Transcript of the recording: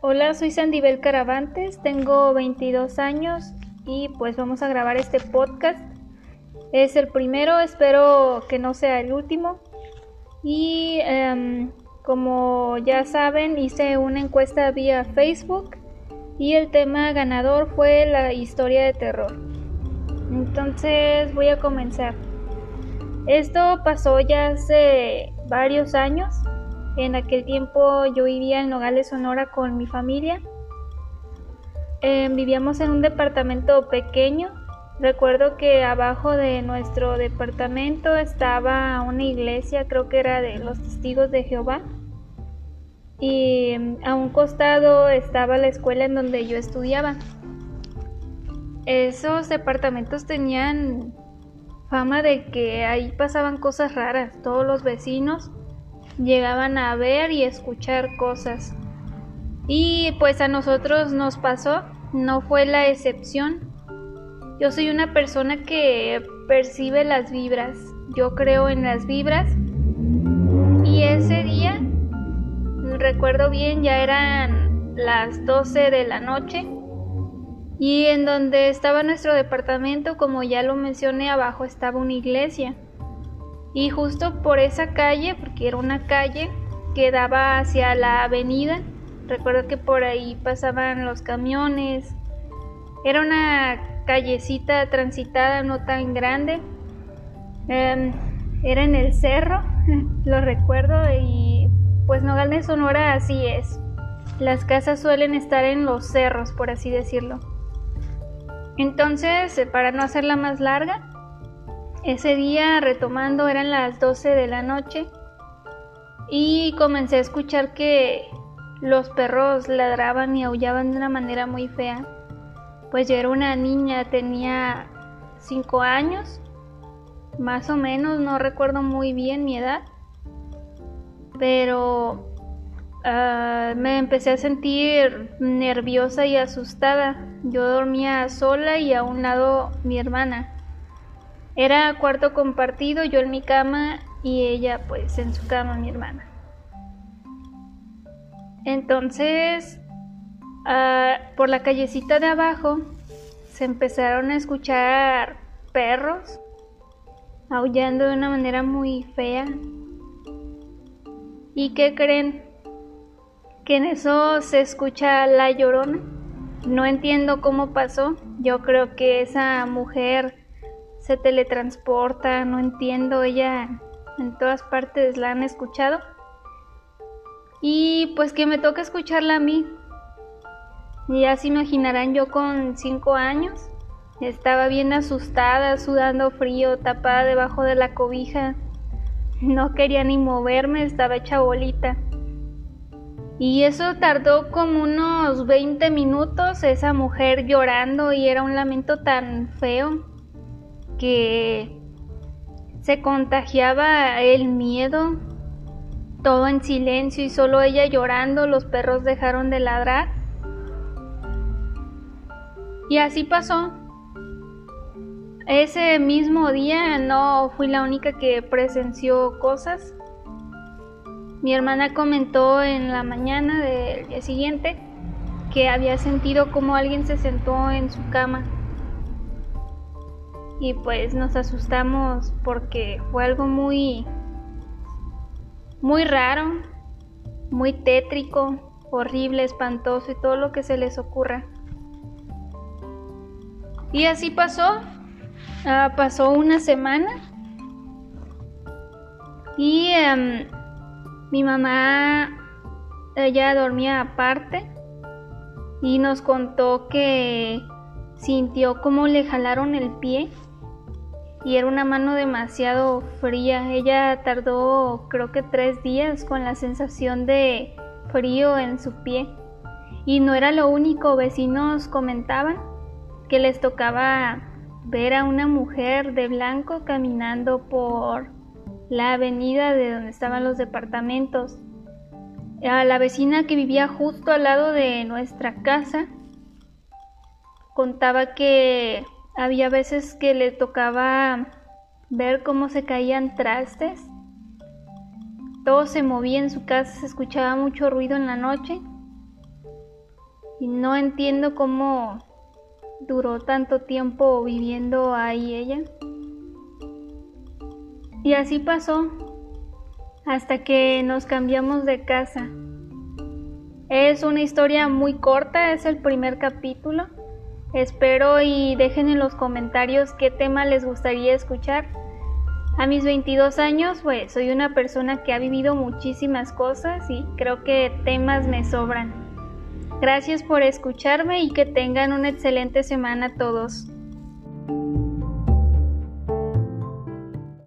Hola, soy Sandibel Caravantes, tengo 22 años y pues vamos a grabar este podcast. Es el primero, espero que no sea el último. Y em, como ya saben, hice una encuesta vía Facebook y el tema ganador fue la historia de terror. Entonces voy a comenzar. Esto pasó ya hace varios años. En aquel tiempo yo vivía en Nogales, Sonora con mi familia. Em, vivíamos en un departamento pequeño. Recuerdo que abajo de nuestro departamento estaba una iglesia, creo que era de los testigos de Jehová. Y em, a un costado estaba la escuela en donde yo estudiaba. Esos departamentos tenían fama de que ahí pasaban cosas raras. Todos los vecinos llegaban a ver y escuchar cosas. Y pues a nosotros nos pasó, no fue la excepción. Yo soy una persona que percibe las vibras, yo creo en las vibras. Y ese día, recuerdo bien, ya eran las 12 de la noche. Y en donde estaba nuestro departamento, como ya lo mencioné, abajo estaba una iglesia. Y justo por esa calle, porque era una calle que daba hacia la avenida, recuerdo que por ahí pasaban los camiones. Era una callecita transitada, no tan grande. Em, era en el cerro, lo recuerdo, y pues Nogales, Sonora así es. Las casas suelen estar en los cerros, por así decirlo. Entonces, para no hacerla más larga, ese día, retomando, eran las 12 de la noche y comencé a escuchar que los perros ladraban y aullaban de una manera muy fea. Pues yo era una niña, tenía 5 años, más o menos, no recuerdo muy bien mi edad, pero uh, me empecé a sentir nerviosa y asustada. Yo dormía sola y a un lado mi hermana. Era cuarto compartido, yo en mi cama y ella pues en su cama, mi hermana. Entonces, ah, por la callecita de abajo se empezaron a escuchar perros aullando de una manera muy fea. ¿Y qué creen? Que en eso se escucha la llorona. No entiendo cómo pasó. Yo creo que esa mujer se teletransporta, no entiendo, ella en todas partes la han escuchado. Y pues que me toca escucharla a mí. Ya se imaginarán yo con cinco años. Estaba bien asustada, sudando frío, tapada debajo de la cobija. No quería ni moverme, estaba hecha bolita. Y eso tardó como unos 20 minutos, esa mujer llorando y era un lamento tan feo que se contagiaba el miedo, todo en silencio y solo ella llorando, los perros dejaron de ladrar. Y así pasó. Ese mismo día no fui la única que presenció cosas. Mi hermana comentó en la mañana del día siguiente que había sentido como alguien se sentó en su cama y pues nos asustamos porque fue algo muy muy raro, muy tétrico, horrible, espantoso y todo lo que se les ocurra. Y así pasó, ah, pasó una semana. Y em, mi mamá, ella dormía aparte y nos contó que sintió como le jalaron el pie y era una mano demasiado fría. Ella tardó creo que tres días con la sensación de frío en su pie. Y no era lo único, vecinos comentaban que les tocaba ver a una mujer de blanco caminando por la avenida de donde estaban los departamentos. A la vecina que vivía justo al lado de nuestra casa contaba que había veces que le tocaba ver cómo se caían trastes. Todo se movía en su casa, se escuchaba mucho ruido en la noche. Y no entiendo cómo duró tanto tiempo viviendo ahí ella. Y así pasó hasta que nos cambiamos de casa. Es una historia muy corta, es el primer capítulo. Espero y dejen en los comentarios qué tema les gustaría escuchar. A mis 22 años, pues soy una persona que ha vivido muchísimas cosas y creo que temas me sobran. Gracias por escucharme y que tengan una excelente semana todos.